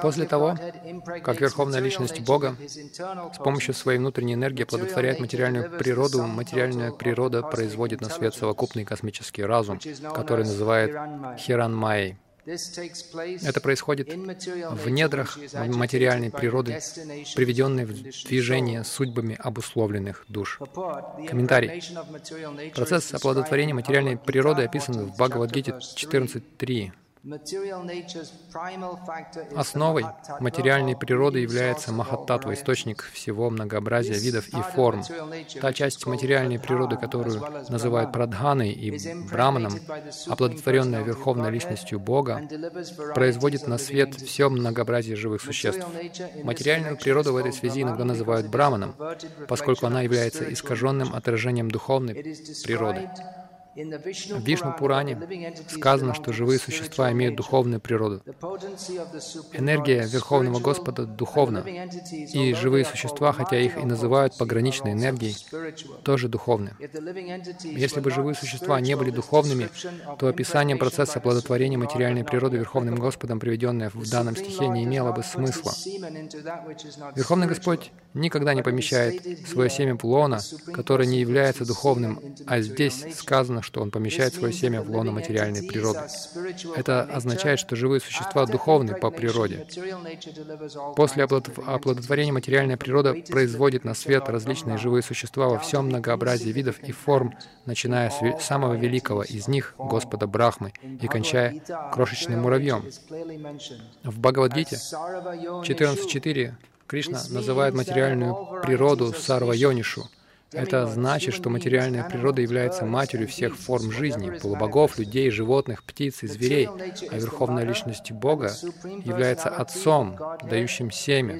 После того, как Верховная Личность Бога с помощью своей внутренней энергии оплодотворяет материальную природу, материальная природа производит на свет совокупный космический разум, который называет Хиран Майей. Это происходит в недрах материальной природы, приведенной в движение судьбами обусловленных душ. Комментарий. Процесс оплодотворения материальной природы описан в Бхагавадгите 14.3. Основой материальной природы является Махаттатва, источник всего многообразия видов и форм. Та часть материальной природы, которую называют Прадханой и Браманом, оплодотворенная Верховной Личностью Бога, производит на свет все многообразие живых существ. Материальную природу в этой связи иногда называют Браманом, поскольку она является искаженным отражением духовной природы. В Вишну Пуране сказано, что живые существа имеют духовную природу. Энергия Верховного Господа духовна, и живые существа, хотя их и называют пограничной энергией, тоже духовны. Если бы живые существа не были духовными, то описание процесса оплодотворения материальной природы Верховным Господом, приведенное в данном стихе, не имело бы смысла. Верховный Господь никогда не помещает свое семя в лона, которое не является духовным, а здесь сказано, что он помещает свое семя в лоно материальной природы. Это означает, что живые существа духовны по природе. После оплодотворения материальная природа производит на свет различные живые существа во всем многообразии видов и форм, начиная с самого великого из них, Господа Брахмы, и кончая крошечным муравьем. В Бхагавадгите 14.4 Кришна называет материальную природу Сарва Йонишу. Это значит, что материальная природа является матерью всех форм жизни, полубогов, людей, животных, птиц и зверей, а Верховная Личность Бога является Отцом, дающим семя.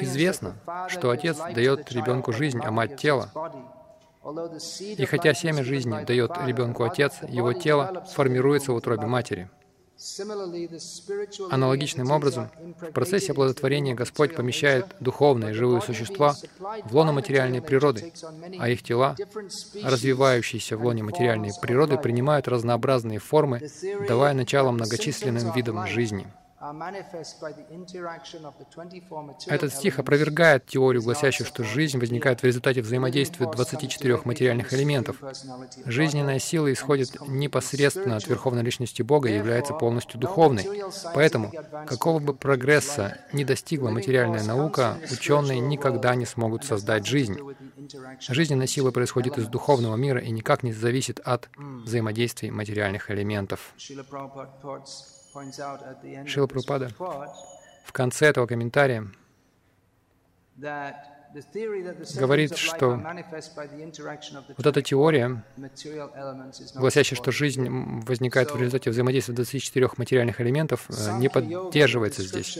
Известно, что Отец дает ребенку жизнь, а мать — тело. И хотя семя жизни дает ребенку Отец, его тело формируется в утробе матери — Аналогичным образом, в процессе оплодотворения Господь помещает духовные живые существа в лоно материальной природы, а их тела, развивающиеся в лоне материальной природы, принимают разнообразные формы, давая начало многочисленным видам жизни. Этот стих опровергает теорию, гласящую, что жизнь возникает в результате взаимодействия 24 материальных элементов. Жизненная сила исходит непосредственно от Верховной Личности Бога и является полностью духовной. Поэтому, какого бы прогресса ни достигла материальная наука, ученые никогда не смогут создать жизнь. Жизненная сила происходит из духовного мира и никак не зависит от взаимодействий материальных элементов. Шила Прупада в конце этого комментария говорит, что вот эта теория, гласящая, что жизнь возникает в результате взаимодействия 24 материальных элементов, э, не поддерживается здесь.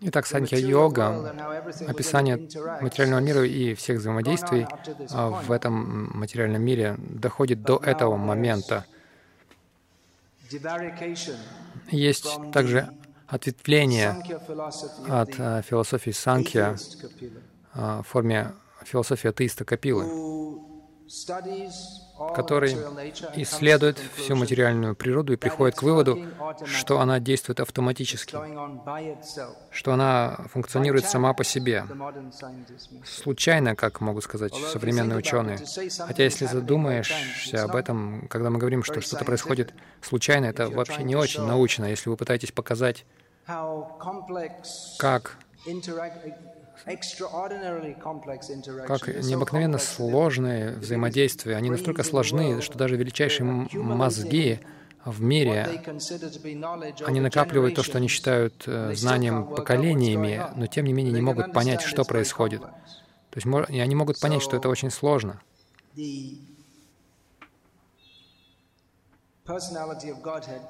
Итак, санхья-йога, описание материального мира и всех взаимодействий а, в этом материальном мире доходит до этого момента — есть также ответвление от э, философии Санхья э, в форме философии атеиста Капилы, который исследует всю материальную природу и приходит к выводу, что она действует автоматически, что она функционирует сама по себе, случайно, как могут сказать современные ученые. Хотя если задумаешься об этом, когда мы говорим, что что-то происходит случайно, это вообще не очень научно. Если вы пытаетесь показать, как как необыкновенно сложные взаимодействия. Они настолько сложны, что даже величайшие мозги в мире, они накапливают то, что они считают э, знанием поколениями, но тем не менее не могут понять, что происходит. То есть они могут понять, что это очень сложно.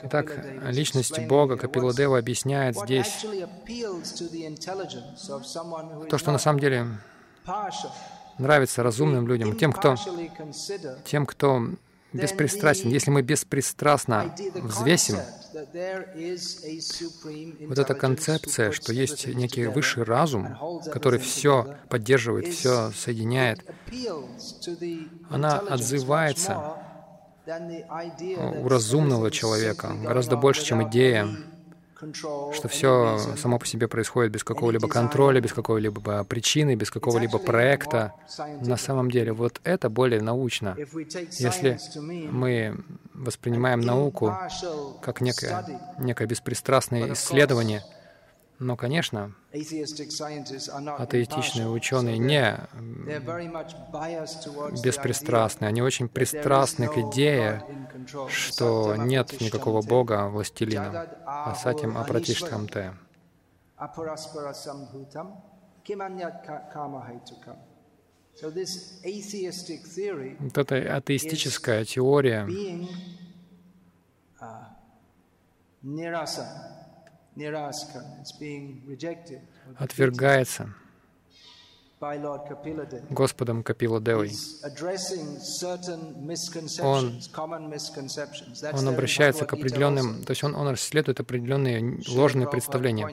Итак, личность Бога Капиладева объясняет здесь то, что на самом деле нравится разумным людям, тем, кто, тем, кто беспристрастен. Если мы беспристрастно взвесим вот эта концепция, что есть некий высший разум, который все поддерживает, все соединяет, она отзывается у разумного человека, гораздо больше, чем идея, что все само по себе происходит без какого-либо контроля, без какой-либо причины, без какого-либо проекта. На самом деле, вот это более научно. Если мы воспринимаем науку как некое, некое беспристрастное исследование, но, конечно, атеистичные ученые не беспристрастны, они очень пристрастны к идее, что нет никакого Бога властелина, а с этим апратиштхам те. Вот эта атеистическая теория отвергается Господом Капила Девой. Он, он обращается к определенным, то есть он, он расследует определенные ложные представления.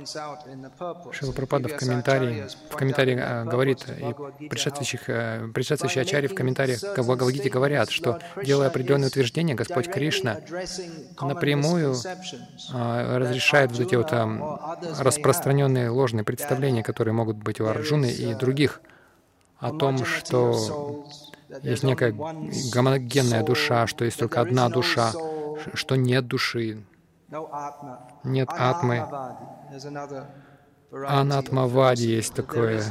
Шила Пропада в комментарии, в комментарии а, говорит, и предшествующих, а, предшествующие ачари в комментариях к Бхагавадгите говорят, что делая определенные утверждения, Господь Кришна напрямую а, разрешает вот эти вот а, распространенные ложные представления, которые могут быть у Арджуны и других о том, что есть некая гомогенная душа, что есть только одна душа, что нет души, нет атмы. Анатмавади есть такое,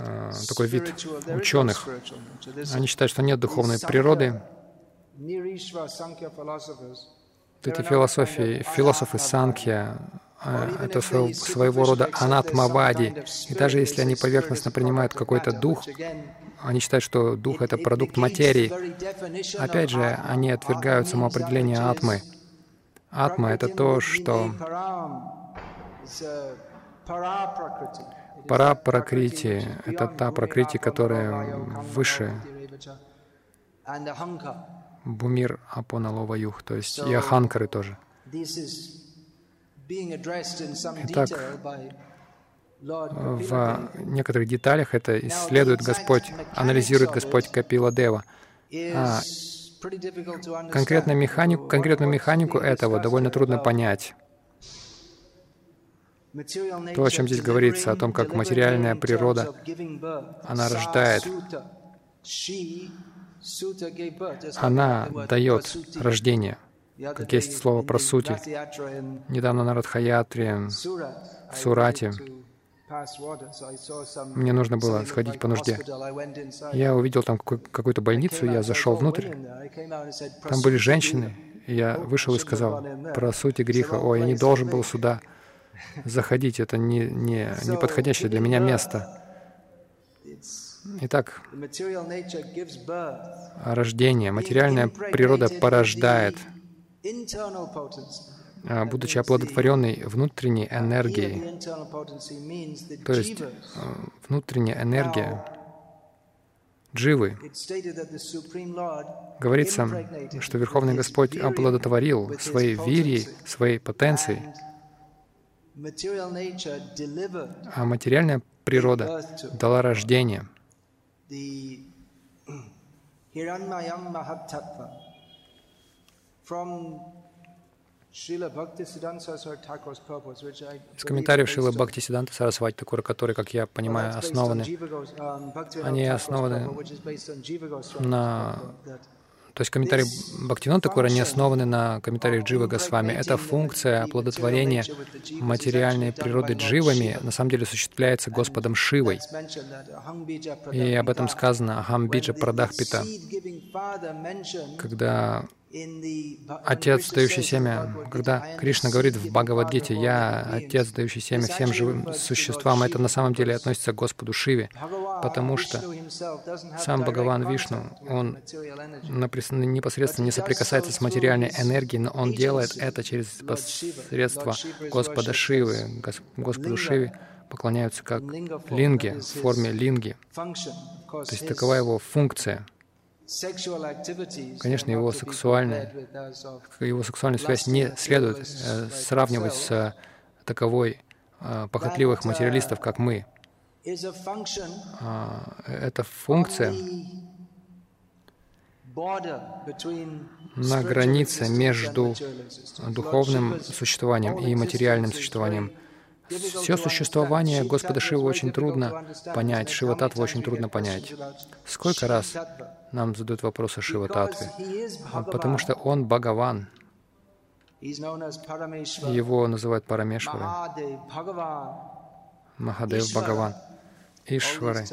э, такой вид ученых. Они считают, что нет духовной природы. Эти философии, философы Санкья, это своего рода анатмавади. И даже если они поверхностно принимают какой-то дух, они считают, что дух — это продукт материи. Опять же, они отвергают само определение атмы. Атма — это то, что пара пракрити — это та пракрити, которая выше Бумир Апоналова Юх, то есть и Аханкары тоже. Итак, в некоторых деталях это исследует Господь, анализирует Господь Капила Дева. А конкретно механику, конкретную механику этого довольно трудно понять. То, о чем здесь говорится, о том, как материальная природа, она рождает, она дает рождение как есть слово про сути. Недавно на Радхаятре, в Сурате, мне нужно было сходить по нужде. Я увидел там какую-то больницу, я зашел внутрь. Там были женщины, и я вышел и сказал про сути греха. Ой, я не должен был сюда заходить, это не, не, не подходящее для меня место. Итак, рождение, материальная природа порождает будучи оплодотворенной внутренней энергией. То есть а, внутренняя энергия дживы. Говорится, что Верховный Господь оплодотворил своей вирией, своей потенцией, а материальная природа дала рождение. Из комментариев Шила Бхакти Сиданта Сарасвати Такура, которые, как я понимаю, основаны, они основаны на то есть комментарии Бхактивинода Такура не основаны на комментариях Джива Госвами. Эта функция оплодотворения материальной природы дживами на самом деле осуществляется Господом Шивой. И об этом сказано Ахамбиджа Прадахпита, когда Отец, дающий семя, когда Кришна говорит в Бхагавадгите, «Я Отец, дающий семя всем живым существам», это на самом деле относится к Господу Шиве, потому что сам Бхагаван Вишну, он непосредственно не соприкасается с материальной энергией, но он делает это через посредство Господа Шивы. Господу Шиве поклоняются как линги, в форме линги. То есть такова его функция — Конечно, его сексуальная, его сексуальную связь не следует э, сравнивать с таковой э, похотливых материалистов, как мы. А, эта функция на границе между духовным существованием и материальным существованием. Все существование Господа Шива очень трудно понять, Шива Татва очень трудно понять. Сколько раз нам задают вопросы Шива Татве? Потому что Он Бхагаван. Его называют Парамешварой. Махадев Бхагаван. Ишвары.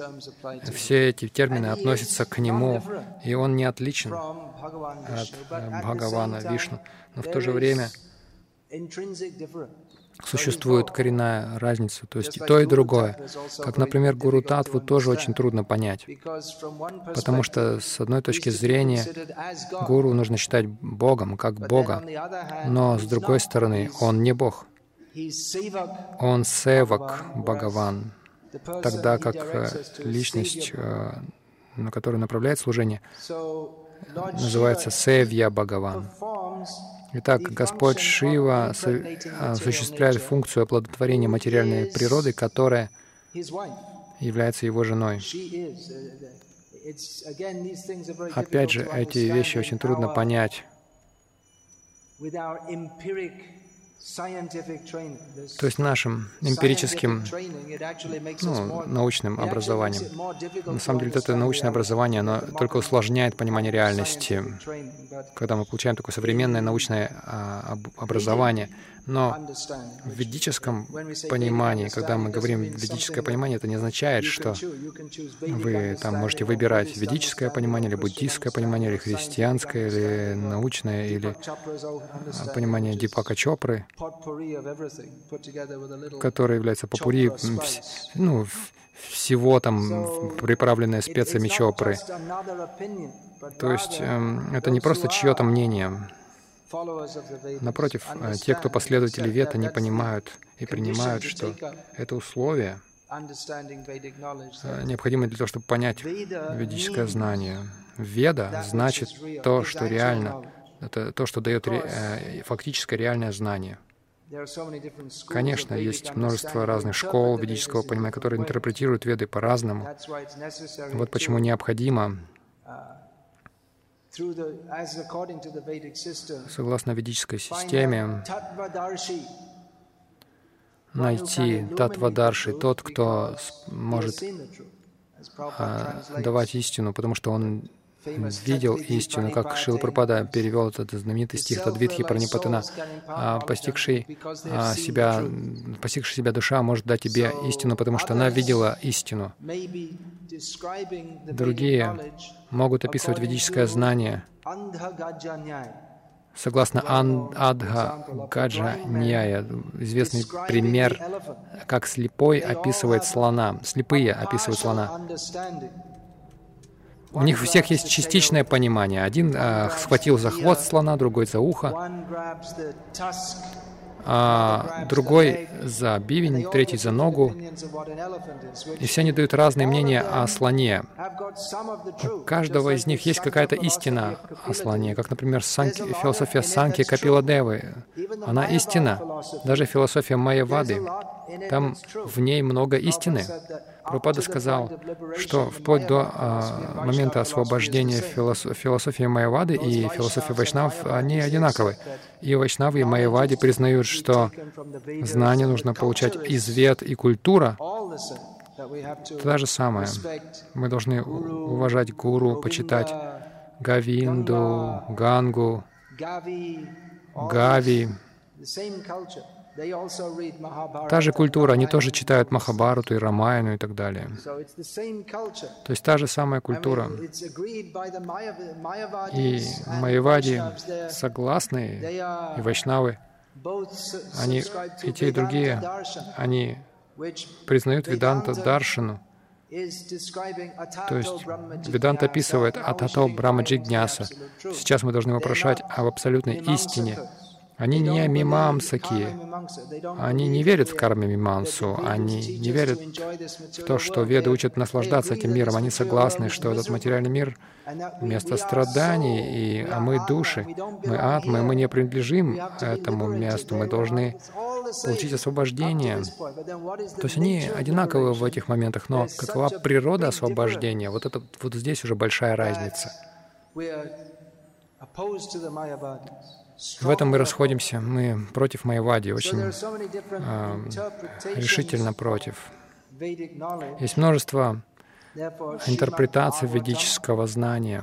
Все эти термины относятся к Нему, и Он не отличен от э, Бхагавана, Вишну. Но в то же время существует коренная разница, то есть и то, и другое. Как, например, Гуру Татву тоже очень трудно понять, потому что с одной точки зрения Гуру нужно считать Богом, как Бога, но с другой стороны, Он не Бог. Он севак Бхагаван, тогда как э, личность, э, на которую направляет служение, называется Севья Бхагаван. Итак, Господь Шива осуществляет функцию оплодотворения материальной природы, которая является его женой. Опять же, эти вещи очень трудно понять то есть нашим эмпирическим, ну, научным образованием. На самом деле это научное образование, оно только усложняет понимание реальности, когда мы получаем такое современное научное а, образование. Но в ведическом понимании, когда мы говорим ведическое понимание, это не означает, что вы там можете выбирать ведическое понимание, или буддийское понимание, или христианское, или научное, или понимание Дипака Чопры, которое является попури, ну, всего там приправленное специями Чопры. То есть эм, это не просто чье-то мнение, Напротив, э, те, кто последователи Вета, не понимают и принимают, что это условие э, необходимо для того, чтобы понять ведическое знание. Веда значит то, что реально, это то, что дает ре, э, фактическое реальное знание. Конечно, есть множество разных школ ведического понимания, которые интерпретируют веды по-разному. Вот почему необходимо согласно ведической системе, найти Татвадарши, тот, кто может а, давать истину, потому что он видел истину, как Шила Прабхада перевел этот знаменитый стих Тадвитхи Пранипатана, а, постигший а, себя, постигший себя душа может дать тебе истину, потому что она видела истину. Другие могут описывать ведическое знание согласно Адха Гаджа Ньяя, известный пример, как слепой описывает слона, слепые описывают слона. У них у всех есть частичное понимание. Один э, схватил за хвост слона, другой за ухо, а другой за бивень, третий за ногу. И все они дают разные мнения о слоне. У каждого из них есть какая-то истина о слоне, как, например, санки, философия Санки Капиладевы. Она истина. Даже философия Майявады. Там в ней много истины. Прабхупада сказал, что вплоть до а, момента освобождения философ, философии Майявады и философии Вайшнав, они одинаковы. И Вайшнавы, и Майявади признают, что знание нужно получать из вед и культура. То же самое. Мы должны уважать гуру, почитать Гавинду, Гангу, Гави, Та же культура, они тоже читают Махабарату и Рамаяну и так далее. То есть та же самая культура. И Майявади согласны, и Вайшнавы, они, и те, и другие, они признают Веданта Даршину, то есть Веданта описывает Атато Брамаджигняса. Сейчас мы должны вопрошать об абсолютной истине, они не мимамсаки. Они не верят в карме мимамсу. Они не верят в то, что веды учат наслаждаться этим миром. Они согласны, что этот материальный мир — место страданий, и, а мы — души. Мы — атмы, мы не принадлежим этому месту. Мы должны получить освобождение. То есть они одинаковы в этих моментах, но какова природа освобождения? Вот это вот здесь уже большая разница. В этом мы расходимся. Мы против Майявади, очень э, решительно против. Есть множество интерпретаций ведического знания.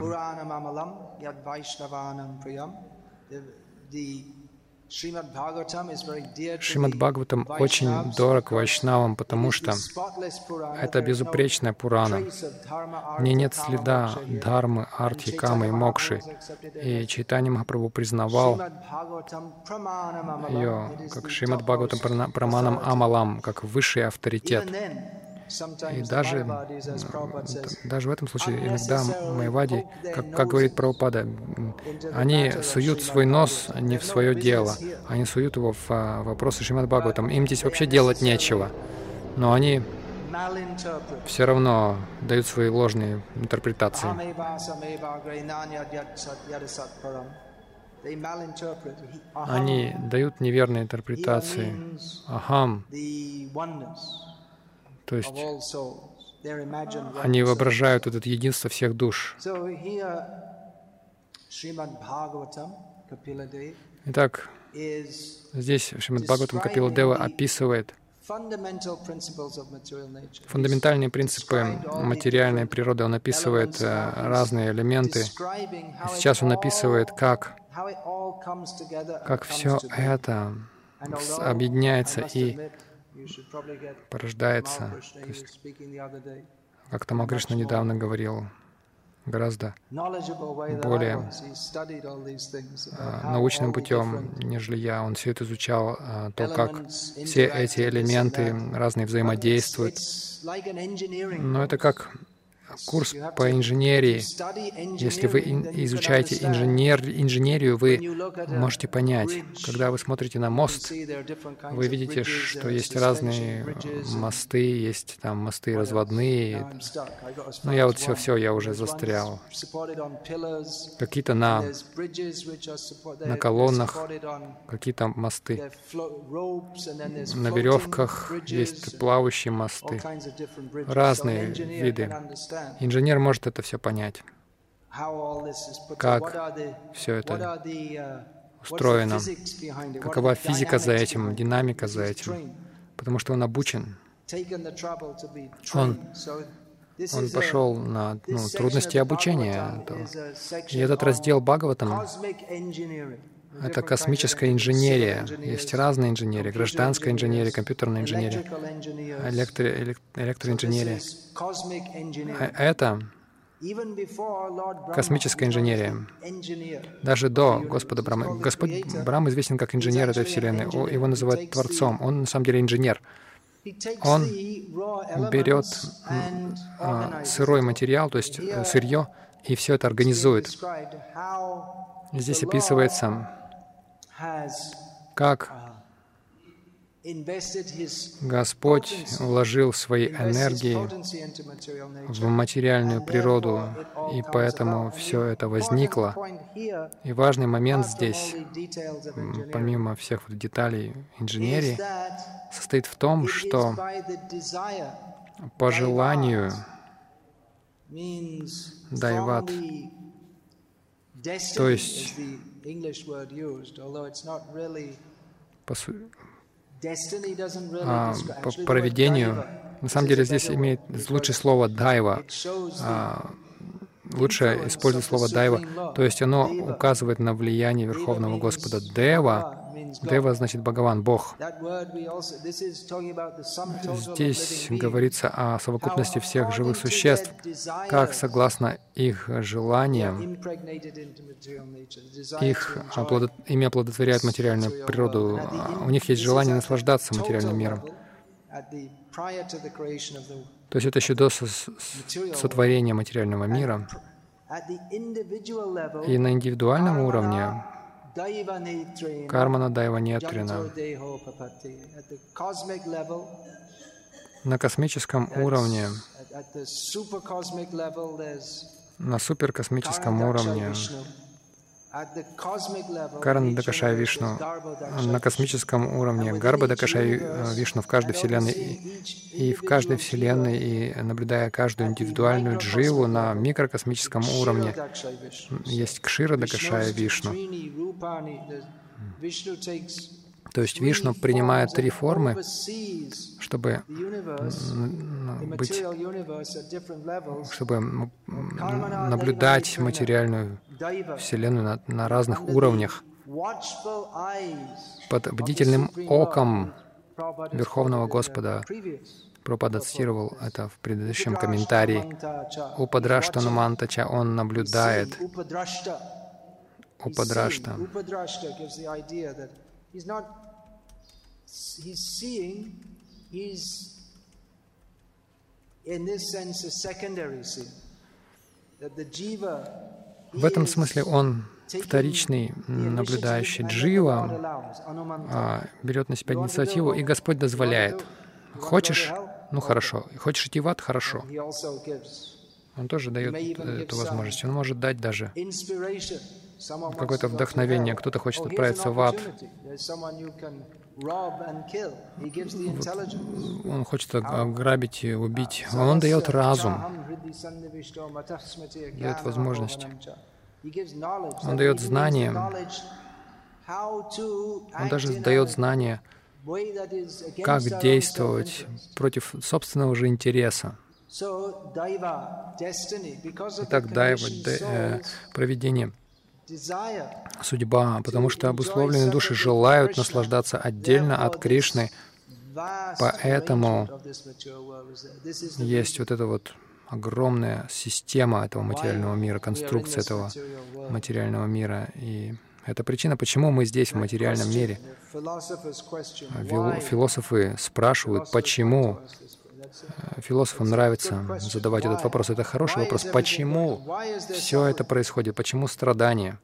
Шримад Бхагаватам очень дорог вайшнавам, потому что это безупречная Пурана. В ней нет следа дхармы, артхи, камы и мокши. И Чайтанья Махапрабху признавал ее как Шримад Бхагаватам Праманам Амалам, как высший авторитет. И даже, даже в этом случае иногда Майвади, как, как говорит Прабхупада, они суют свой нос не в свое дело, они суют его в а, вопросы Шримад Бхагаватам. Им здесь вообще делать нечего. Но они все равно дают свои ложные интерпретации. Они дают неверные интерпретации. Ахам то есть они воображают это единство всех душ. Итак, здесь Шримад Бхагаватам Капила Дева описывает фундаментальные принципы материальной природы. Он описывает э, разные элементы. Сейчас он описывает, как, как все это объединяется и порождается. То есть, как Тамал Кришна недавно говорил, гораздо более а, научным путем, нежели я. Он все это изучал, а, то, как все эти элементы разные взаимодействуют. Но это как курс по инженерии. Если вы изучаете инженер, инженерию, вы можете понять, когда вы смотрите на мост, вы видите, что есть разные мосты, есть там мосты разводные. Ну, я вот все-все, я уже застрял. Какие-то на, на колоннах, какие-то мосты. На веревках есть плавающие мосты. Разные виды. Инженер может это все понять, как все это устроено, какова физика за этим, динамика за этим, потому что он обучен. Он, он пошел на ну, трудности обучения. И этот раздел Бхагаватам — это космическая инженерия. Есть разные инженерии. Гражданская инженерия, компьютерная инженерия, электро, электроинженерия. А это космическая инженерия. Даже до Господа Брама. Господь Брам известен как инженер этой Вселенной. Его называют Творцом. Он на самом деле инженер. Он берет а, сырой материал, то есть э, сырье, и все это организует. Здесь описывается, как Господь вложил свои энергии в материальную природу, и поэтому все это возникло. И важный момент здесь, помимо всех вот деталей инженерии, состоит в том, что по желанию дайват, то есть по, а, по проведению. На самом деле здесь имеет лучшее слово «дайва». А, лучше использовать слово «дайва», то есть оно указывает на влияние Верховного Господа. «Дева» Дева значит Бхагаван, Бог. Здесь говорится о совокупности всех живых существ, как согласно их желаниям, их оплодот... ими оплодотворяют материальную природу. У них есть желание наслаждаться материальным миром. То есть это еще до сотворения материального мира. И на индивидуальном уровне Кармана Дайва Нетрина. На космическом уровне, на суперкосмическом уровне Карана Дакашай Вишну. На космическом уровне, Гарба Дакашай Вишну в каждой Вселенной и в каждой Вселенной, и наблюдая каждую индивидуальную дживу на микрокосмическом уровне, есть Кшира Дакашая Вишну. То есть Вишну принимает три формы, чтобы быть, чтобы наблюдать материальную Вселенную на, на разных уровнях под бдительным оком Верховного Господа. Пропада цитировал это в предыдущем комментарии. У Падраштану Мантача он наблюдает. У He's seeing, he's in this sense a secondary seeing. That the jiva в этом смысле он вторичный наблюдающий джива, а, берет на себя инициативу, и Господь дозволяет. Хочешь? Ну хорошо. Хочешь идти в ад? Хорошо. Он тоже дает эту возможность. Он может дать даже какое-то вдохновение. Кто-то хочет отправиться в ад. Он хочет ограбить и убить. Он дает разум, дает возможность. Он дает знания. Он даже дает знания, как действовать против собственного же интереса. Итак, дайва, э, проведение — судьба, потому что обусловленные души желают наслаждаться отдельно от Кришны, поэтому есть вот эта вот огромная система этого материального мира, конструкция этого материального мира. И это причина, почему мы здесь, в материальном мире. Философы спрашивают, почему Философам нравится задавать этот вопрос. Это хороший вопрос. Почему все это происходит? Почему страдания?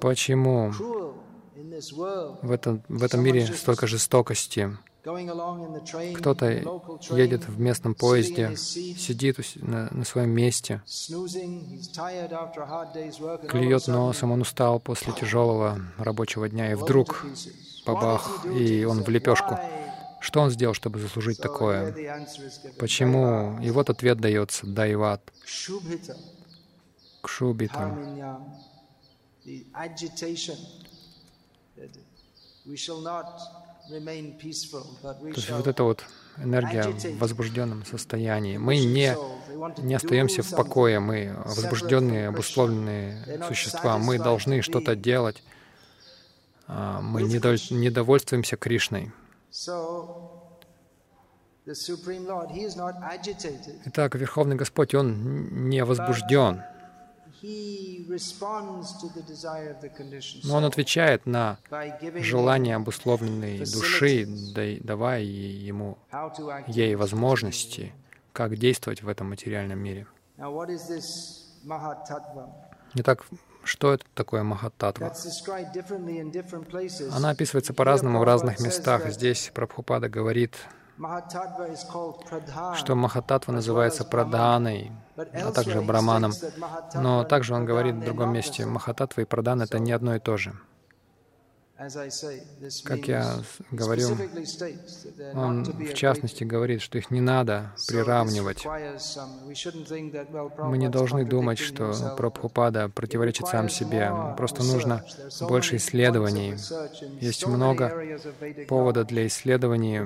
Почему в этом, в этом мире столько жестокости? Кто-то едет в местном поезде, сидит на, на своем месте, клюет носом, он устал после тяжелого рабочего дня, и вдруг бабах, и он в лепешку. Что он сделал, чтобы заслужить такое? Почему? И вот ответ дается, дайват. Кшубита. То есть вот эта вот энергия в возбужденном состоянии. Мы не, не остаемся в покое, мы возбужденные, обусловленные существа. Мы должны что-то делать. А, мы не довольствуемся Кришной. Итак, Верховный Господь, Он не возбужден, но Он отвечает на желание обусловленной души, давая ему, ей возможности, как действовать в этом материальном мире. Итак, что это такое Махататва? Она описывается по-разному в разных местах. Здесь Прабхупада говорит, что Махататва называется Праданой, а также Браманом. Но также он говорит в другом месте, Махататва и Прадхан — это не одно и то же. Как я говорю, он в частности говорит, что их не надо приравнивать. Мы не должны думать, что Прабхупада противоречит сам себе. Просто нужно больше исследований. Есть много повода для исследований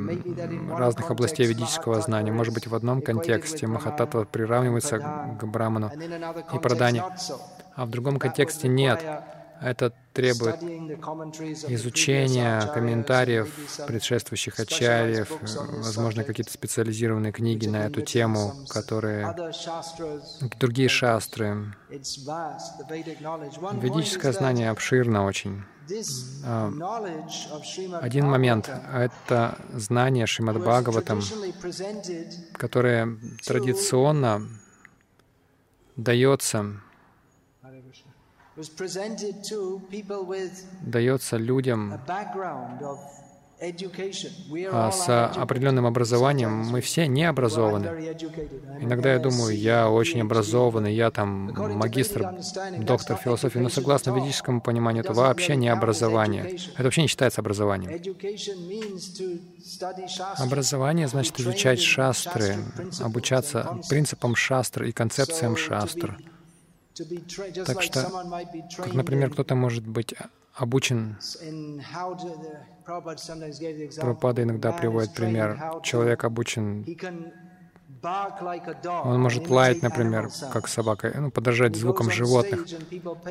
разных областей ведического знания. Может быть, в одном контексте Махататва приравнивается к Браману и Прадане, а в другом контексте нет. Это требует изучения комментариев предшествующих ачарьев, возможно, какие-то специализированные книги на эту тему, которые другие шастры. Ведическое знание обширно очень. А, один момент — это знание Шримад Бхагаватам, которое традиционно дается дается людям а с определенным образованием. мы все не образованы. Иногда я думаю, я очень образованный, я там магистр, доктор философии, но согласно ведическому пониманию, это вообще не образование. Это вообще не считается образованием. Образование значит изучать шастры, обучаться принципам шастр и концепциям шастр. Так что, как, например, кто-то может быть обучен. Прабхупада иногда приводит пример. Человек обучен он может лаять, например, как собака, ну, подражать звукам животных.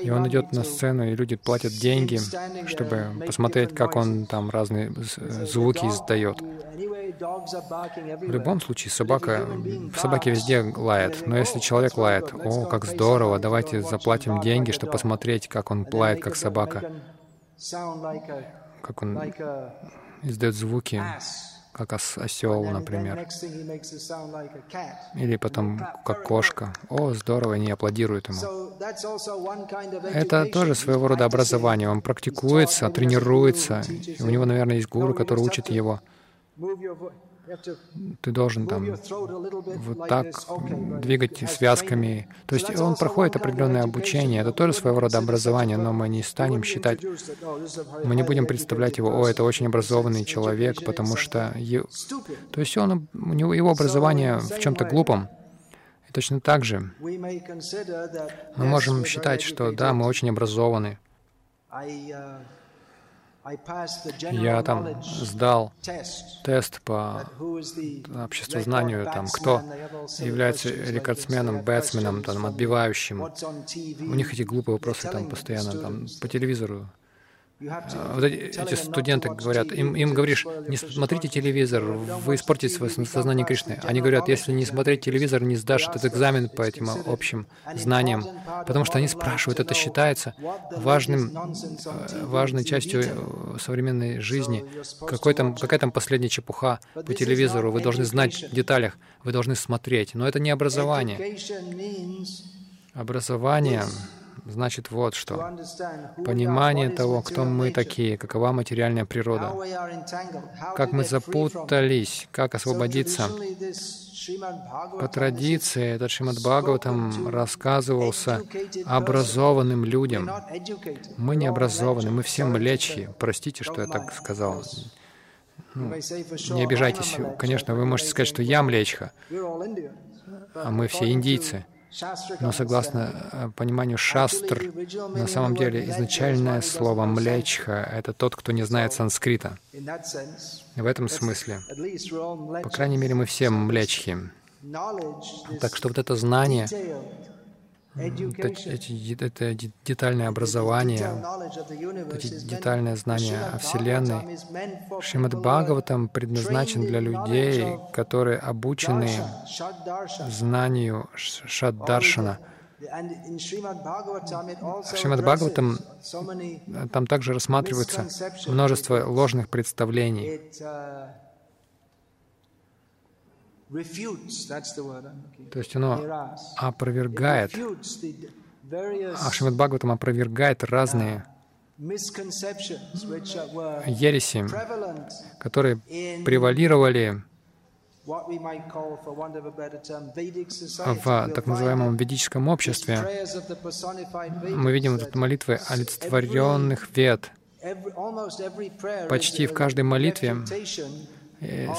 И он идет на сцену, и люди платят деньги, чтобы посмотреть, как он там разные звуки издает. В любом случае, собака, собаки везде лает. Но если человек лает, о, как здорово, давайте заплатим деньги, чтобы посмотреть, как он лает, как собака, как он издает звуки как ос осел, например. Или потом как кошка. О, здорово, они аплодируют ему. Это тоже своего рода образование. Он практикуется, тренируется. И у него, наверное, есть гуру, который учит его ты должен там вот так двигать связками. То есть он проходит определенное обучение. Это тоже своего рода образование, но мы не станем считать, мы не будем представлять его, о, это очень образованный человек, потому что... То есть он, у него, его образование в чем-то глупом. И точно так же мы можем считать, что да, мы очень образованы. Я там сдал тест по обществознанию, там, кто является рекордсменом, бэтсменом, там, отбивающим. У них эти глупые вопросы там постоянно там, по телевизору вот эти, эти студенты говорят, им, им говоришь, не смотрите телевизор, вы испортите свое сознание Кришны. Они говорят, если не смотреть телевизор, не сдашь этот экзамен по этим общим знаниям, потому что они спрашивают, это считается важным, э, важной частью э, современной жизни. Какой там, какая там последняя чепуха по телевизору, вы должны знать в деталях, вы должны смотреть. Но это не образование. Образование значит вот что. Понимание того, кто мы такие, какова материальная природа, как мы запутались, как освободиться. По традиции этот Шримад Бхагаватам рассказывался образованным людям. Мы не образованы, мы все млечьи. Простите, что я так сказал. Ну, не обижайтесь. Конечно, вы можете сказать, что я млечха, а мы все индийцы. Но согласно э, пониманию шастр, на самом деле изначальное слово «млечха» — это тот, кто не знает санскрита. В этом смысле, по крайней мере, мы все млечхи. Так что вот это знание, это, это детальное образование, эти детальное знание о Вселенной. Шримад Бхагаватам предназначен для людей, которые обучены знанию Шаддаршана. В Шримад Бхагаватам там также рассматривается множество ложных представлений. То есть оно опровергает, а Шримад Бхагаватам опровергает разные ереси, которые превалировали в так называемом ведическом обществе. Мы видим тут молитвы олицетворенных вед. Почти в каждой молитве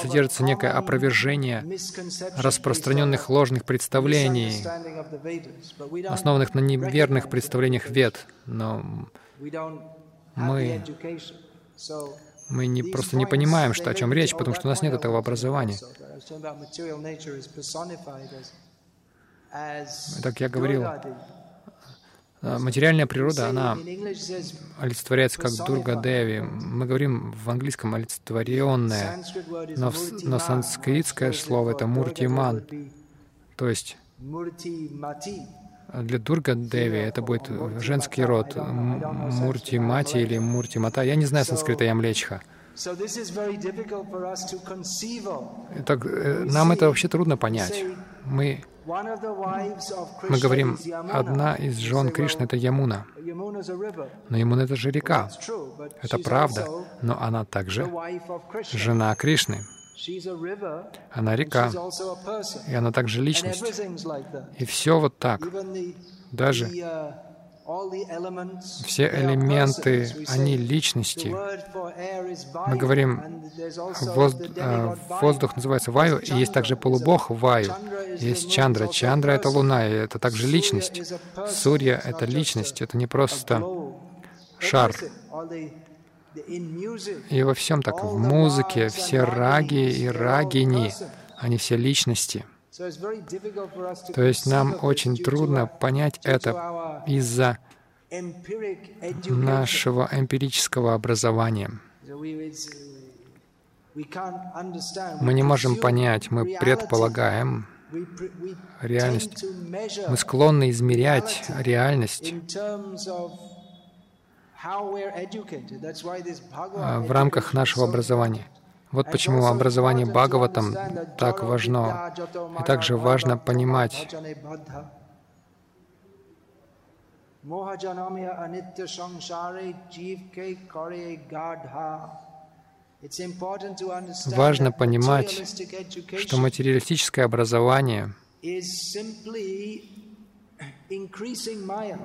содержится некое опровержение распространенных ложных представлений, основанных на неверных представлениях вед. Но мы, мы не, просто не понимаем, что, о чем речь, потому что у нас нет этого образования. Так я говорил, материальная природа, она олицетворяется как Дурга Деви. Мы говорим в английском олицетворенная, но, в, но санскритское слово — это муртиман. То есть для Дурга Деви это будет женский род, муртимати или муртимата. Я не знаю санскрита, я млечха. Так, э, нам это вообще трудно понять. Мы, мы говорим, одна из жен Кришны — это Ямуна. Но Ямуна — это же река. Это правда, но она также жена Кришны. Она река, и она также личность. И все вот так. Даже все элементы, они личности. Мы говорим, воздух, э, воздух называется Ваю, и есть также полубог Ваю. Есть Чандра. Чандра — это Луна, и это также личность. Сурья — это личность, это не просто шар. И во всем так, в музыке, все раги и рагини, они все личности. То есть нам очень трудно понять это из-за нашего эмпирического образования. Мы не можем понять, мы предполагаем реальность. Мы склонны измерять реальность а, в рамках нашего образования. Вот почему образование Бхагаватам так важно. И также важно понимать Важно понимать, что материалистическое образование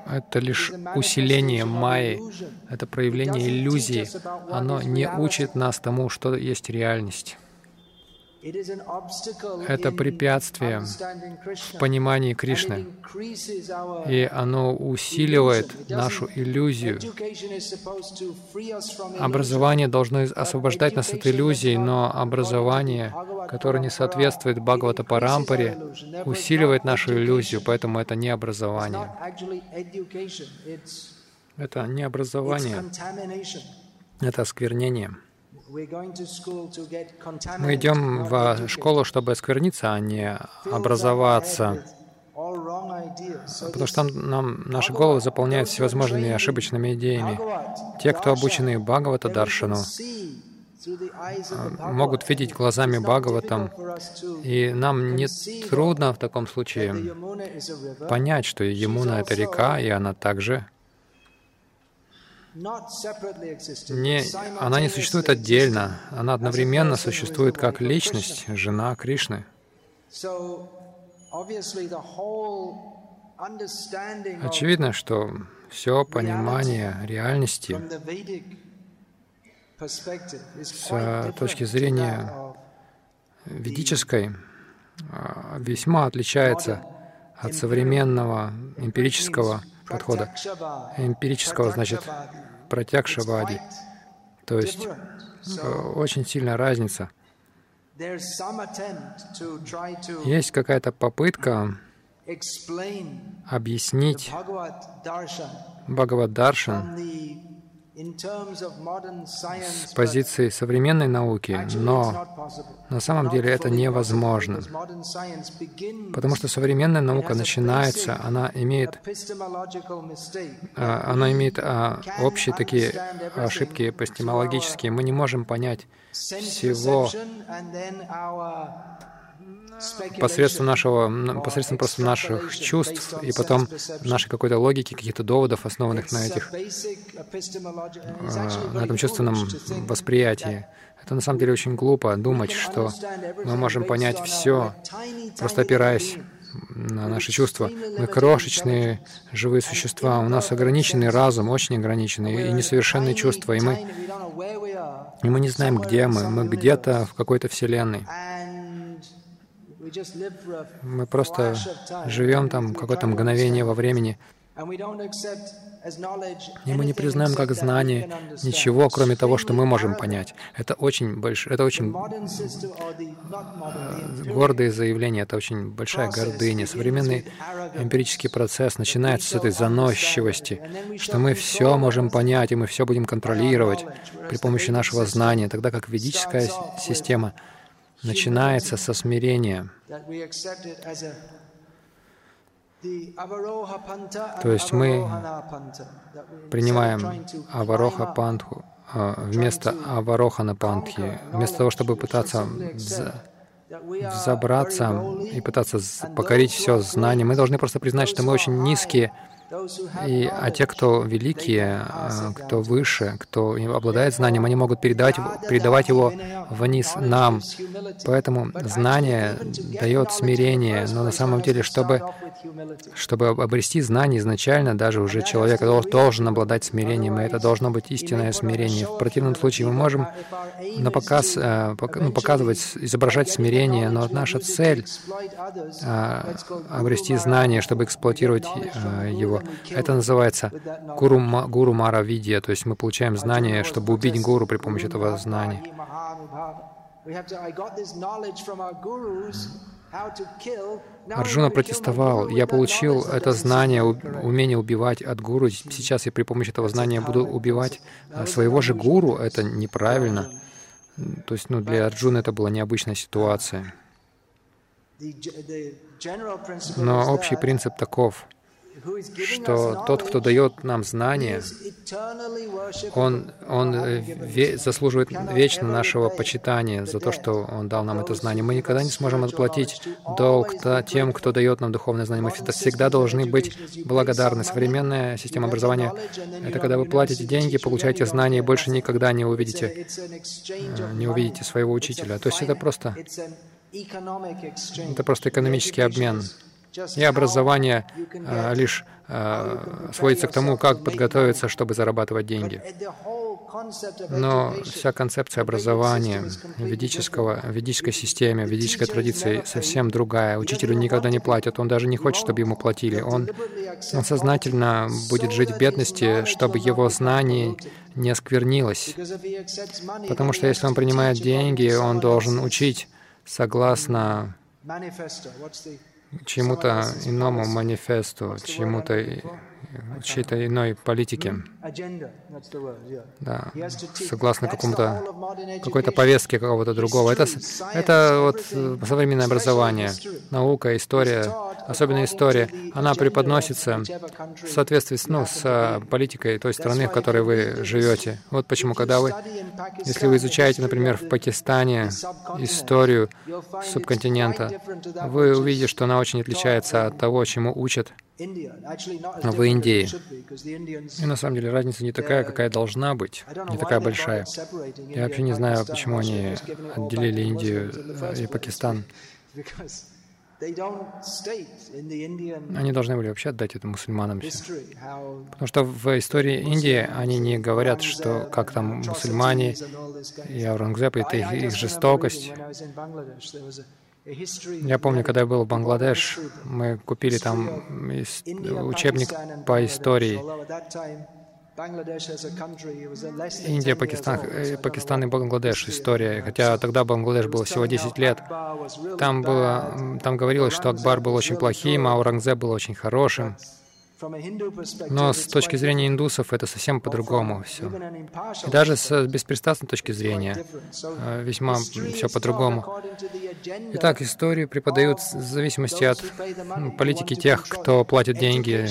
это лишь усиление майи, это проявление иллюзии. Оно не учит нас тому, что есть реальность. Это препятствие в понимании Кришны, и оно усиливает нашу иллюзию. Образование должно освобождать нас от иллюзий, но образование, которое не соответствует Бхагавата Парампаре, усиливает нашу иллюзию, поэтому это не образование. Это не образование, это осквернение. Мы идем в школу, чтобы оскверниться, а не образоваться. Потому что там нам наши головы заполняют всевозможными ошибочными идеями. Те, кто обучены Бхагавата Даршану, а, могут видеть глазами Бхагаватам, и нам не трудно в таком случае понять, что Ямуна — это река, и она также не, она не существует отдельно, она одновременно существует как личность, жена Кришны. Очевидно, что все понимание реальности с точки зрения ведической а, весьма отличается от современного эмпирического подхода. Эмпирического значит протягшавади. То есть э, очень сильная разница. Есть какая-то попытка объяснить Бхагавад Даршан с позиции современной науки, но на самом деле это невозможно, потому что современная наука начинается, она имеет, а, она имеет а, общие такие ошибки эпистемологические. Мы не можем понять всего посредством нашего, посредством просто наших чувств и потом нашей какой-то логики, каких-то доводов, основанных на этих, э, на этом чувственном восприятии. Это на самом деле очень глупо думать, что мы можем понять все, просто опираясь на наши чувства. Мы крошечные живые существа, у нас ограниченный разум, очень ограниченный, и несовершенные чувства, и мы, и мы не знаем, где мы. Мы где-то в какой-то вселенной. Мы просто живем там какое-то мгновение во времени, и мы не признаем как знание ничего, кроме того, что мы можем понять. Это очень большое, это очень э, гордое заявление, это очень большая гордыня. Современный эмпирический процесс начинается с этой заносчивости, что мы все можем понять, и мы все будем контролировать при помощи нашего знания, тогда как ведическая система — начинается со смирения. То есть мы принимаем авароха пантху вместо аварохана пантхи, вместо того, чтобы пытаться взобраться и пытаться покорить все знание, мы должны просто признать, что мы очень низкие И, а те, кто великие, а, кто выше, кто обладает знанием, они могут передавать, передавать его вниз нам. Поэтому знание дает смирение, но на самом деле, чтобы, чтобы обрести знание изначально, даже уже человек должен обладать смирением, и это должно быть истинное смирение. В противном случае мы можем на показ, ну, показывать, изображать смирение, но наша цель а, обрести знание, чтобы эксплуатировать э, его. Это называется гуру, гуру Маравидия, то есть мы получаем знание, чтобы убить гуру при помощи этого знания. Арджуна протестовал. Я получил это знание, умение убивать от гуру. Сейчас я при помощи этого знания буду убивать а, своего же гуру. Это неправильно. То есть ну, для Арджуна это была необычная ситуация. Но общий принцип таков что тот, кто дает нам знания, он, он э, ве, заслуживает вечно нашего почитания за то, что он дал нам это знание. Мы никогда не сможем отплатить долг тем, кто дает нам духовное знание. Мы всегда должны быть благодарны. Современная система образования — это когда вы платите деньги, получаете знания и больше никогда не увидите, э, не увидите своего учителя. То есть это просто, это просто экономический обмен. И образование а, лишь а, сводится к тому, как подготовиться, чтобы зарабатывать деньги. Но вся концепция образования ведического, ведической системе, ведической традиции совсем другая. Учителю никогда не платят, он даже не хочет, чтобы ему платили. Он, он сознательно будет жить в бедности, чтобы его знание не осквернилось. Потому что если он принимает деньги, он должен учить согласно чему-то иному манифесту, чему-то чьей-то иной политике. Да, согласно какому-то какой-то повестке какого-то другого. Это, это вот э, современное образование, наука, история, особенно история, она преподносится в соответствии с, ну, с э, политикой той страны, в которой вы живете. Вот почему, когда вы, если вы изучаете, например, в Пакистане историю субконтинента, вы увидите, что она очень отличается от того, чему учат в Индии. И на самом деле разница не такая, какая должна быть, не такая большая. Я вообще не знаю, почему они отделили Индию и Пакистан. Они должны были вообще отдать это мусульманам все. Потому что в истории Индии они не говорят, что как там мусульмане и Аурангзеб, это их, их жестокость. Я помню, когда я был в Бангладеш, мы купили там учебник по истории. Индия, Пакистан, э, Пакистан и Бангладеш история. Хотя тогда Бангладеш было всего 10 лет. Там, было, там говорилось, что Акбар был очень плохим, а Аурангзеб был очень хорошим. Но с точки зрения индусов это совсем по-другому все. И даже с беспристрастной точки зрения э, весьма все по-другому. Итак, историю преподают в зависимости от политики тех, кто платит деньги.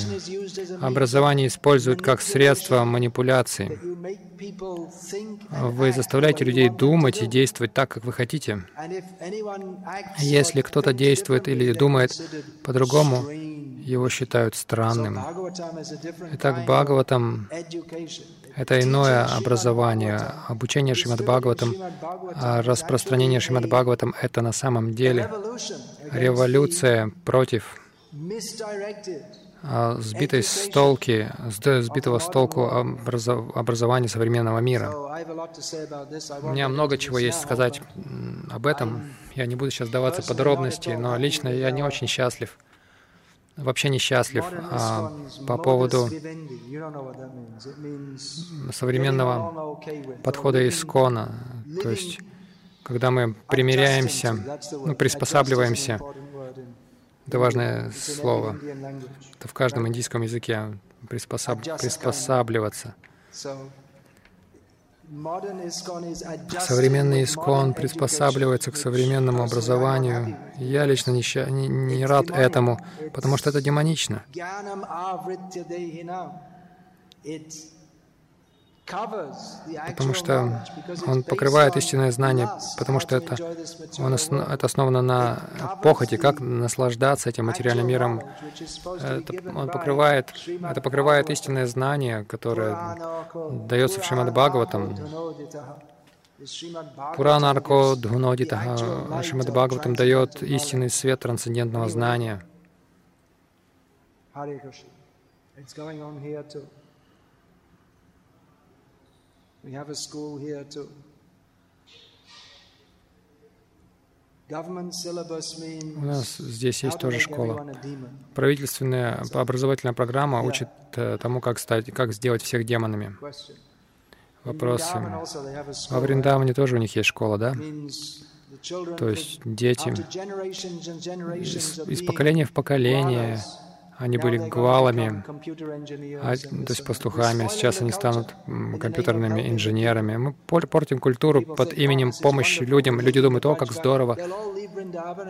Образование используют как средство манипуляции. Вы заставляете людей думать и действовать так, как вы хотите. Если кто-то действует или думает по-другому, его считают странным. Итак, Бхагаватам — это иное образование. Обучение Шримад Бхагаватам, а распространение Шримад Бхагаватам — это на самом деле революция против а, сбитой с толки, сбитого с толку образования современного мира. У меня много чего есть сказать об этом. Я не буду сейчас даваться подробности, но лично я не очень счастлив вообще несчастлив а, по поводу современного подхода Искона. То есть, когда мы примиряемся, ну, приспосабливаемся, это важное слово. Это в каждом индийском языке приспосаб... приспосабливаться. Современный искон приспосабливается к современному образованию. Я лично не, не, не рад этому, потому что это демонично. Потому что он покрывает истинное знание, потому что это, он основ, это основано на похоти, как наслаждаться этим материальным миром. Это, он покрывает, это покрывает истинное знание, которое дается в Шримад Бхагаватам. Пуранарко Дхунодитаха Шримад Бхагаватам дает истинный свет трансцендентного знания. We have a school here too. У нас здесь есть тоже школа. Правительственная образовательная программа учит э, тому, как, стать, как сделать всех демонами. Вопросы. Во Вриндаване тоже у них есть школа, да? То есть дети из, из поколения в поколение они были гвалами, а, то есть пастухами. Сейчас они станут компьютерными инженерами. Мы портим культуру под именем помощи людям. Люди думают, о, как здорово.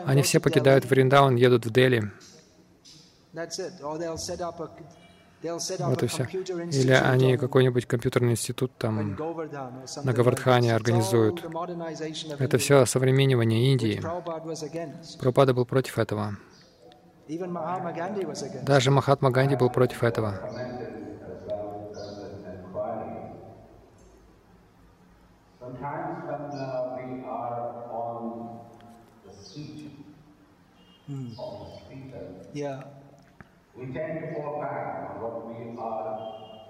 Они все покидают Вриндаун, едут в Дели. Вот и все. Или они какой-нибудь компьютерный институт там на Гавардхане организуют. Это все современнивание Индии. Прабхупада был против этого. Даже Махатма Ганди был против этого. Mm. Yeah. We tend to fall back on what we are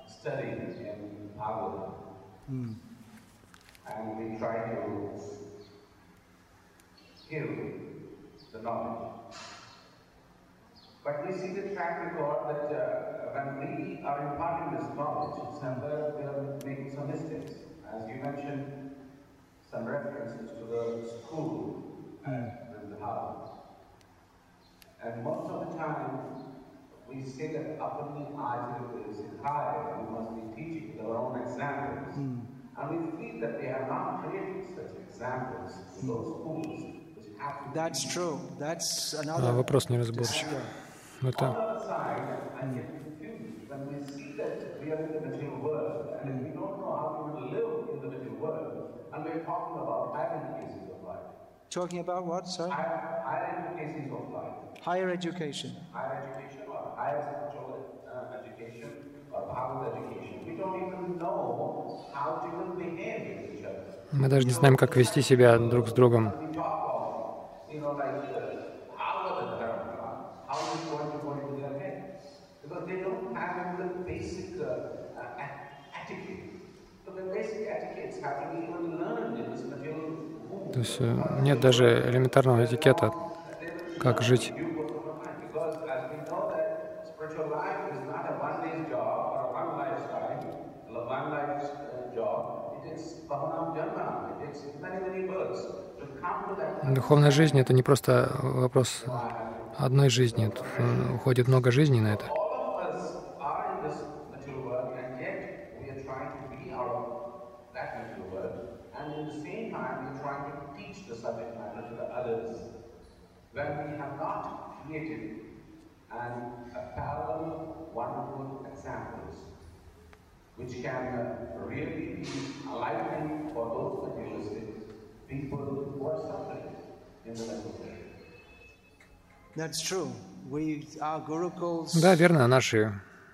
studying in Bhagavatam. Mm. And we try to give the knowledge. But we see the track record that uh, when we are imparting this knowledge, somewhere we are making some mistakes. As you mentioned, some references to the school and the house. And most of the time, we say that Apani Ajit is high, we must be teaching with our own examples. Mm. And we feel that they have not created such examples in those schools. That's true. That's another. Вопрос Это... Talking about what, sir? Higher, higher education of life. Higher education. Higher education or higher spiritual uh, education or Bhagavad education. We don't even know how to even behave with each other. Мы даже не знаем, как вести себя друг с другом. You know, like, uh, how are the how is it going to go into their head? Because they don't have the basic uh, uh, etiquette. So the basic etiquettes have to be even learned in this material То есть нет даже элементарного этикета, как жить. Духовная жизнь — это не просто вопрос одной жизни. Тут уходит много жизней на это. Can really be enlightening for those materialistic people who are suffering in the mental state. Да, верно, наши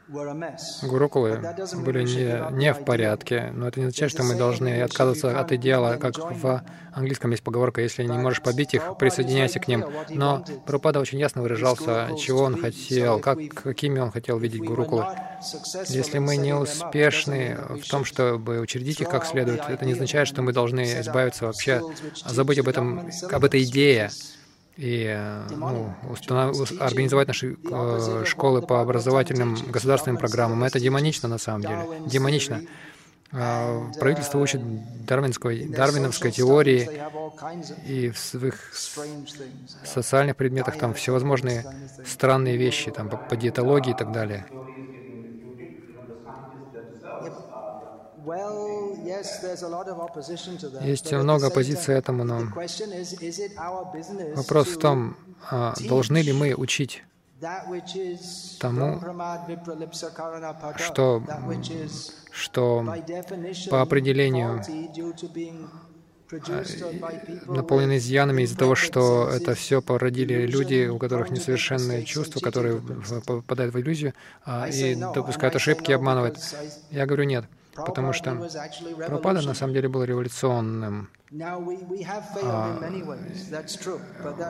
гурукулы были не, не в порядке, но это не означает, что мы должны отказываться от идеала, как в английском есть поговорка, если не можешь побить их, присоединяйся к ним. Но Прабхупада очень ясно выражался, чего он хотел, как, какими он хотел видеть гурукулы. Если мы не успешны в том, чтобы учредить их как следует, это не означает, что мы должны избавиться вообще, забыть об этом, об этой идее, и э, ну, установ... организовать наши э, школы по образовательным государственным программам. Это демонично на самом деле. Демонично. Э, правительство учит дарвинской, дарвиновской теории, и в своих социальных предметах там всевозможные странные вещи, там по, по диетологии и так далее. Есть много оппозиции этому, но вопрос в том, а, должны ли мы учить тому, что, что по определению наполнены изъянами из-за того, что это все породили люди, у которых несовершенные чувства, которые попадают в иллюзию а, и допускают ошибки и обманывают. Я говорю нет, потому что Прабхупада на самом деле был революционным. А,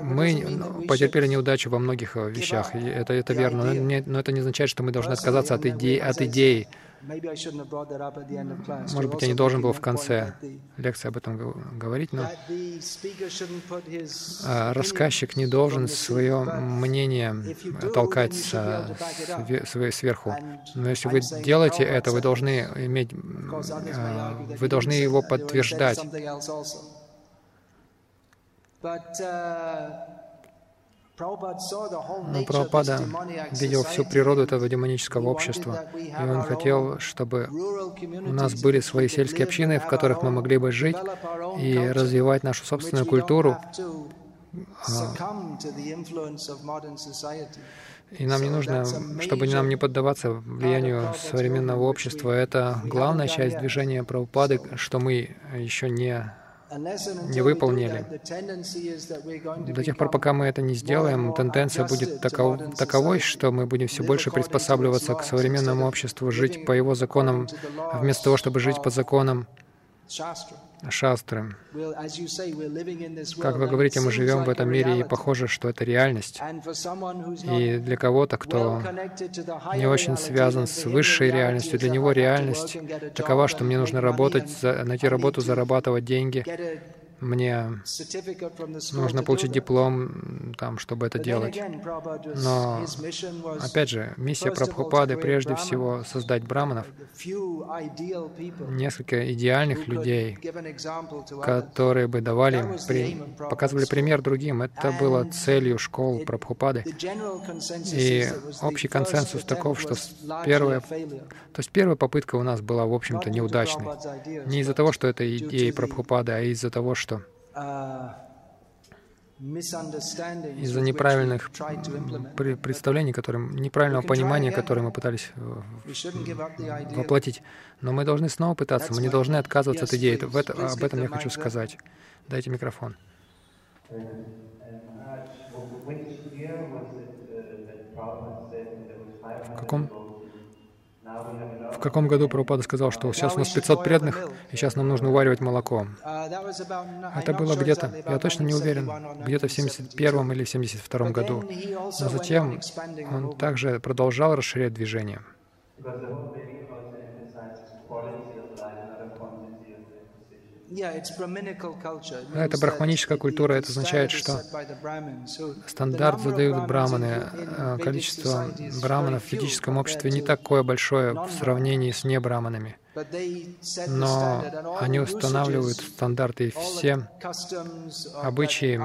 мы потерпели неудачу во многих вещах, это, это верно, но, но это не означает, что мы должны отказаться от идеи, от идеи может быть, я не должен был в конце лекции об этом говорить, но а, рассказчик не должен свое мнение толкать сверху. Но если вы делаете это, вы должны иметь, а, вы должны его подтверждать. Но Прабхупада видел всю природу этого демонического общества, и он хотел, чтобы у нас были свои сельские общины, в которых мы могли бы жить и развивать нашу собственную культуру. А, и нам не нужно, чтобы нам не поддаваться влиянию современного общества. Это главная часть движения Прабхупады, что мы еще не не выполнили. До тех пор, пока мы это не сделаем, тенденция будет таков, таковой, что мы будем все больше приспосабливаться к современному обществу, жить по его законам, вместо того, чтобы жить по законам шастры. Как вы говорите, мы живем в этом мире, и похоже, что это реальность. И для кого-то, кто не очень связан с высшей реальностью, для него реальность такова, что мне нужно работать, найти работу, зарабатывать деньги, мне нужно получить диплом, там, чтобы это делать. Но, опять же, миссия Прабхупады прежде всего создать браманов, несколько идеальных людей, которые бы давали, при, показывали пример другим. Это было целью школ Прабхупады. И общий консенсус таков, что первая, то есть первая попытка у нас была, в общем-то, неудачной. Не из-за того, что это идеи Прабхупады, а из-за того, что из-за неправильных представлений, которые, неправильного понимания, которое мы пытались э, воплотить. Но мы должны снова пытаться, мы не должны отказываться от идеи. В это, об этом я хочу сказать. Дайте микрофон. В каком в каком году Прабхупада сказал, что сейчас у нас 500 преданных, и сейчас нам нужно уваривать молоко? Это было где-то, я точно не уверен, где-то в 71 или 72 году. Но затем он также продолжал расширять движение. Это брахманическая культура, это означает, что стандарт задают браманы. Э, количество браманов в физическом обществе не такое большое в сравнении с небраманами. Но они устанавливают стандарты, и все обычаи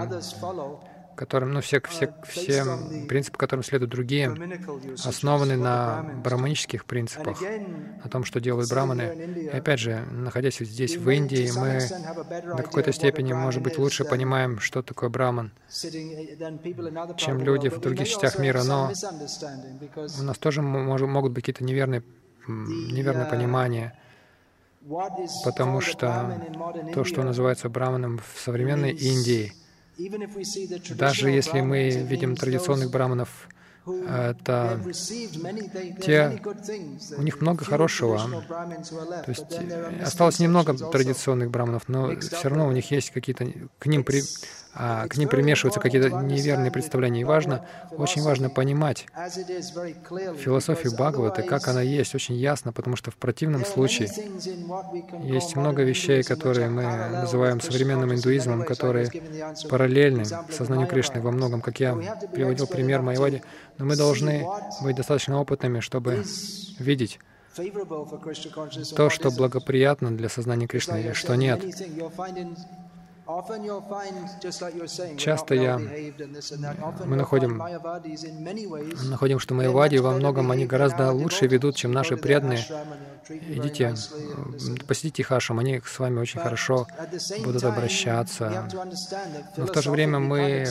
которым, ну, все, все, все принципы, которым следуют другие, основаны на браманических принципах, о том, что делают браманы. И опять же, находясь здесь, в Индии, мы до какой-то степени, может быть, лучше понимаем, что такое браман, чем люди в других частях мира, но у нас тоже могут быть какие-то неверные, неверные понимания, потому что то, что называется браманом в современной Индии — даже если мы видим традиционных браманов, это те, у них много хорошего. То есть осталось немного традиционных браманов, но все равно у них есть какие-то, к ним при, а к ним примешиваются какие-то неверные представления. И важно, очень важно понимать философию Бхагавата, как она есть, очень ясно, потому что в противном случае есть много вещей, которые мы называем современным индуизмом, которые параллельны сознанию Кришны во многом, как я приводил пример Майвади, но мы должны быть достаточно опытными, чтобы видеть, то, что благоприятно для сознания Кришны, и что нет. Часто я- мы находим- находим, что майявади much во многом они гораздо лучше ведут, чем наши преданные. Идите, посетите хашам, они с вами очень хорошо будут обращаться. Но в то же время мы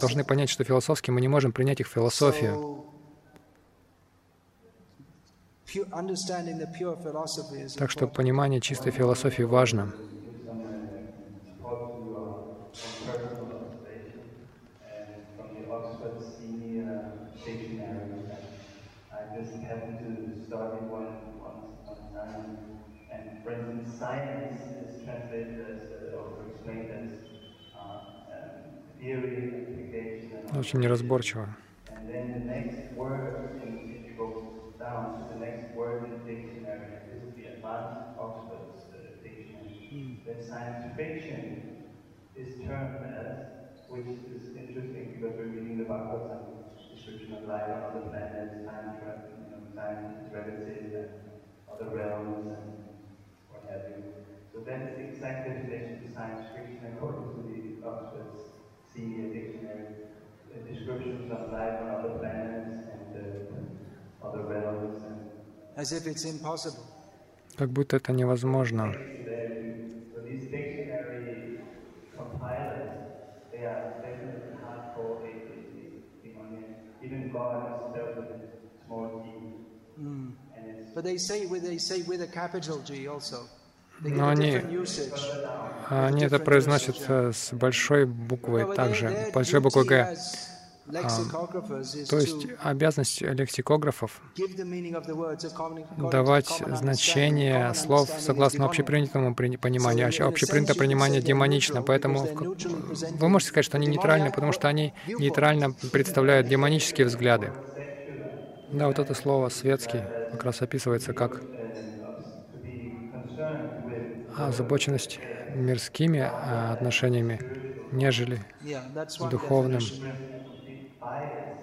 должны понять, что философски мы не можем принять их философию. Так что понимание чистой философии важно. give some uh, support to your personal observation and from the Oxford Senior Dictionary. I just happened to study one once upon a time. And for instance, science is translated as uh, or explained as uh, um, theory, application, and Очень неразборчиво. and then the next word, in, if you go down to the next word in the dictionary, this is the advanced Oxford's uh, dictionary, that science fiction is termed as, which is interesting because we're reading the Bhagavatam, description of life on other planets, time travel, you know, science is relative and other realms and what have you. So that is the exact definition of science fiction according to the Oxford's senior dictionary uh, descriptions of life on other planets and uh, other realms and As if it's impossible. Как будто это невозможно. so these dictionary compilers they are definitely hardcore atheists demoniac. even God is spelled with a small g and it's But they say with they say with a capital G also. They give Но они-. А Они это произносят э, с большой Well, также, большой буквой Г. То есть обязанность лексикографов давать значение слов согласно общепринятому при- пониманию, а общепринятое понимание демонично, поэтому вы можете сказать, что они нейтральны, потому что они нейтрально представляют демонические взгляды. Да, вот это слово «светский» как раз описывается как озабоченность мирскими а, отношениями, нежели духовным. Bias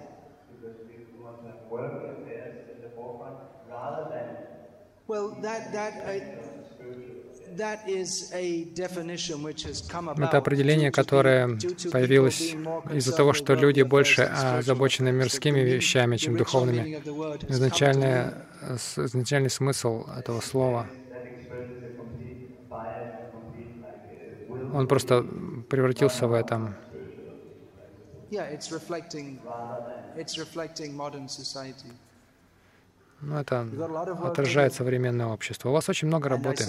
because we want to have work affairs in the forefront rather than Well, that that uh, that is a definition which has come about Это определение, due to которое появилось из-за того, что люди worldly больше озабочены мирскими вещами, чем original духовными. э, с- изначальный смысл этого слова, uh, он просто превратился в этом. Yeah, it's reflecting it's reflecting modern society. Ну, это отражает современное общество. У вас очень много работы.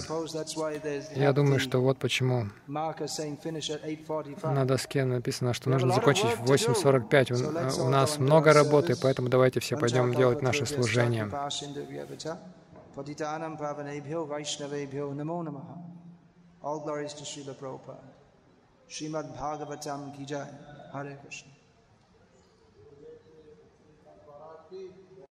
Я думаю, что вот почему marker saying finish at 8:45. на доске написано, что нужно закончить в to do. 8.45. У, нас много работы, поэтому давайте все пойдем делать наше служение. All glories to Srila Prabhupada. श्रीमद्भागवचन की जाए हरे कृष्ण।